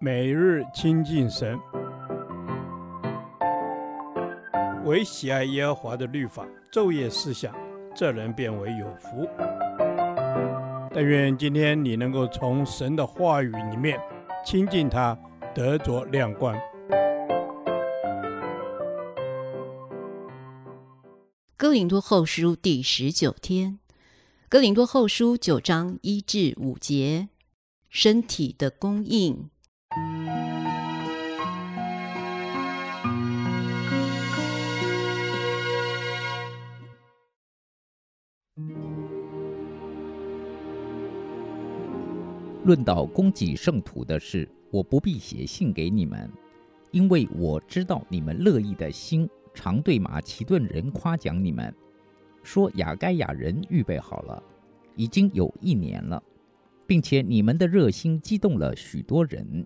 每日亲近神，唯喜爱耶和华的律法，昼夜思想，这人便为有福。但愿今天你能够从神的话语里面亲近他，得着亮光。哥林多后书第十九天，哥林多后书九章一至五节，身体的供应。论到供给圣徒的事，我不必写信给你们，因为我知道你们乐意的心，常对马其顿人夸奖你们，说雅该亚人预备好了，已经有一年了，并且你们的热心激动了许多人。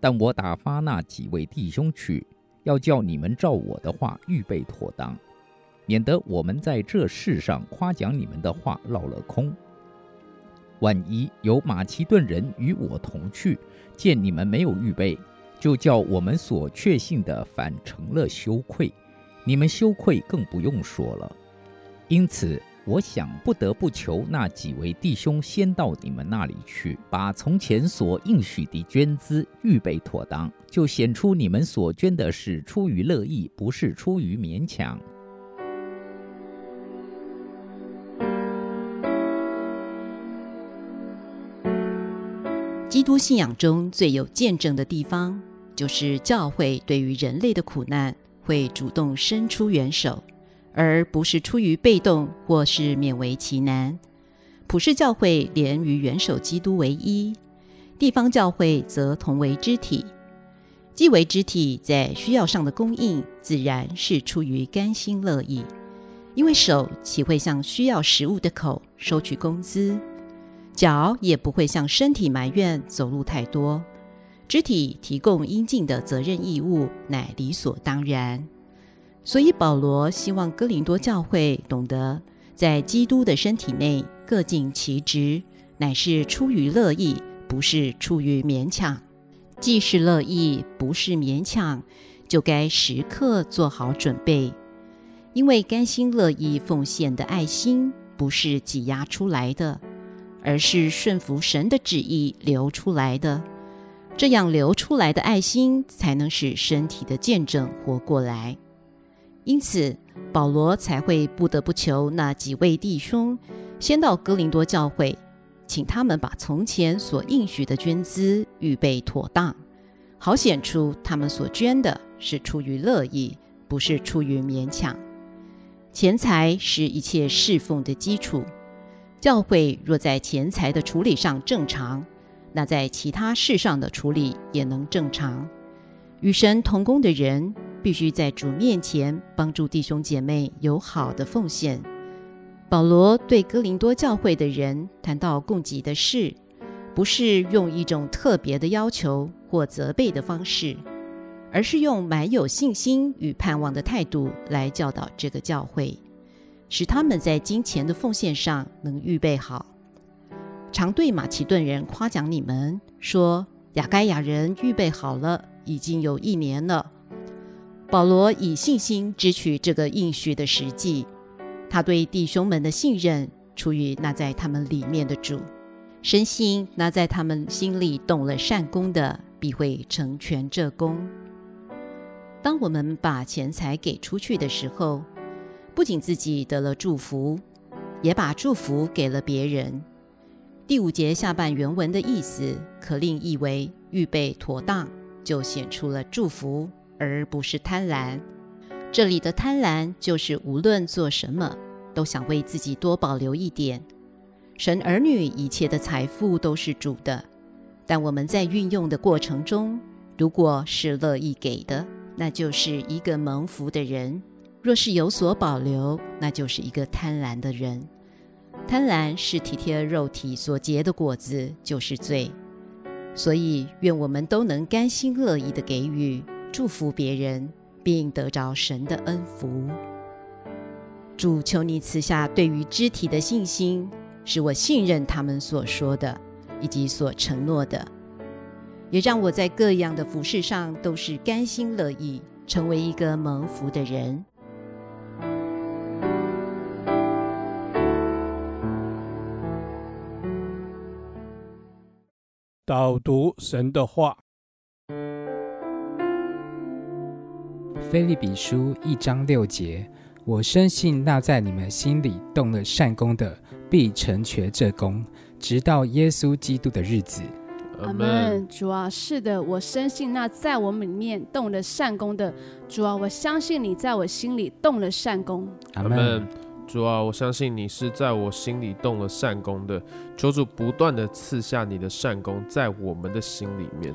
但我打发那几位弟兄去，要叫你们照我的话预备妥当，免得我们在这世上夸奖你们的话落了空。万一有马其顿人与我同去，见你们没有预备，就叫我们所确信的反成了羞愧，你们羞愧更不用说了。因此。我想不得不求那几位弟兄先到你们那里去，把从前所应许的捐资预备妥当，就显出你们所捐的是出于乐意，不是出于勉强。基督信仰中最有见证的地方，就是教会对于人类的苦难会主动伸出援手。而不是出于被动或是勉为其难。普世教会连于元首基督为一，地方教会则同为肢体。既为肢体，在需要上的供应，自然是出于甘心乐意。因为手岂会向需要食物的口收取工资？脚也不会向身体埋怨走路太多。肢体提供应尽的责任义务，乃理所当然。所以保罗希望哥林多教会懂得，在基督的身体内各尽其职，乃是出于乐意，不是出于勉强。既是乐意，不是勉强，就该时刻做好准备。因为甘心乐意奉献的爱心，不是挤压出来的，而是顺服神的旨意流出来的。这样流出来的爱心，才能使身体的见证活过来。因此，保罗才会不得不求那几位弟兄先到哥林多教会，请他们把从前所应许的捐资预备妥当，好显出他们所捐的是出于乐意，不是出于勉强。钱财是一切侍奉的基础，教会若在钱财的处理上正常，那在其他事上的处理也能正常。与神同工的人，必须在主面前帮助弟兄姐妹有好的奉献。保罗对哥林多教会的人谈到供给的事，不是用一种特别的要求或责备的方式，而是用满有信心与盼望的态度来教导这个教会，使他们在金钱的奉献上能预备好。常对马其顿人夸奖你们，说亚该亚人预备好了，已经有一年了。保罗以信心支取这个应许的实际，他对弟兄们的信任出于那在他们里面的主，深信那在他们心里动了善工的，必会成全这工。当我们把钱财给出去的时候，不仅自己得了祝福，也把祝福给了别人。第五节下半原文的意思，可另译为预备妥当，就显出了祝福。而不是贪婪。这里的贪婪就是无论做什么，都想为自己多保留一点。神儿女一切的财富都是主的，但我们在运用的过程中，如果是乐意给的，那就是一个蒙福的人；若是有所保留，那就是一个贪婪的人。贪婪是体贴肉体所结的果子，就是罪。所以，愿我们都能甘心乐意地给予。祝福别人，并得着神的恩福。主，求你赐下对于肢体的信心，使我信任他们所说的，以及所承诺的。也让我在各样的服事上都是甘心乐意，成为一个蒙福的人。导读神的话，《腓利比书》一章六节，我深信那在你们心里动了善功的，必成全这功，直到耶稣基督的日子。阿门。主啊，是的，我深信那在我们里面动了善功的，主啊，我相信你在我心里动了善功。阿门。主啊，我相信你是在我心里动了善功的，求主不断的赐下你的善功在我们的心里面。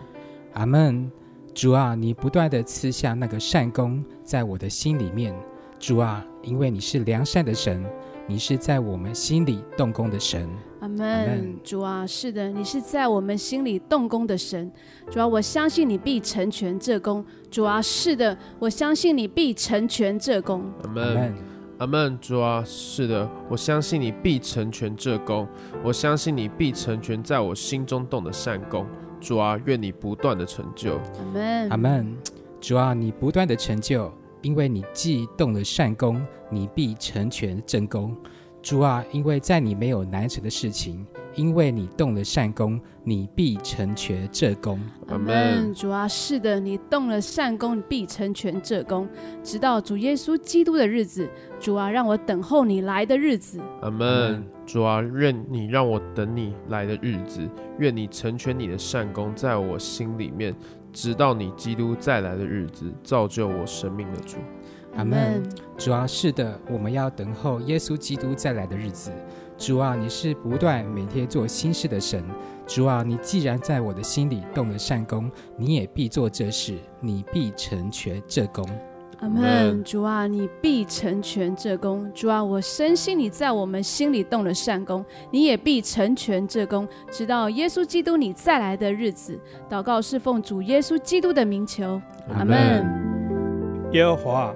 阿门。主啊，你不断的赐下那个善功在我的心里面。主啊，因为你是良善的神，你是在我们心里动工的神。阿门。主啊，是的，你是在我们心里动工的神。主啊，我相信你必成全这功。主啊，是的，我相信你必成全这功。阿门。阿门，主啊，是的，我相信你必成全这功，我相信你必成全在我心中动的善工。主啊，愿你不断的成就。阿门，阿门。主啊，你不断的成就，因为你既动了善功，你必成全正功。主啊，因为在你没有难成的事情。因为你动了善功，你必成全这功。阿门。主啊，是的，你动了善功，你必成全这功，直到主耶稣基督的日子。主啊，让我等候你来的日子。阿门。主啊，愿你让我等你来的日子，愿你成全你的善功在我心里面，直到你基督再来的日子，造就我生命的主。阿门。主啊，是的，我们要等候耶稣基督再来的日子。主啊，你是不断每天做新事的神。主啊，你既然在我的心里动了善功，你也必做这事，你必成全这功。阿门。主啊，你必成全这功。主啊，我深信你在我们心里动了善功，你也必成全这功，直到耶稣基督你再来的日子。祷告是奉主耶稣基督的名求。阿门。耶和华，